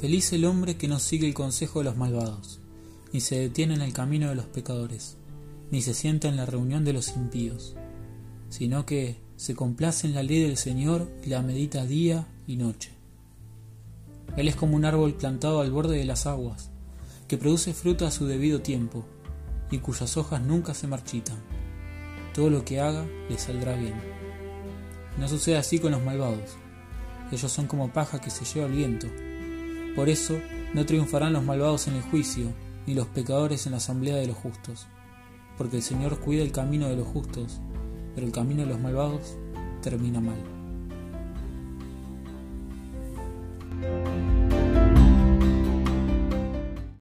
Feliz el hombre que no sigue el consejo de los malvados, ni se detiene en el camino de los pecadores, ni se sienta en la reunión de los impíos, sino que se complace en la ley del Señor y la medita día y noche. Él es como un árbol plantado al borde de las aguas, que produce fruto a su debido tiempo, y cuyas hojas nunca se marchitan. Todo lo que haga le saldrá bien. No sucede así con los malvados. Ellos son como paja que se lleva el viento. Por eso no triunfarán los malvados en el juicio, ni los pecadores en la asamblea de los justos. Porque el Señor cuida el camino de los justos, pero el camino de los malvados termina mal.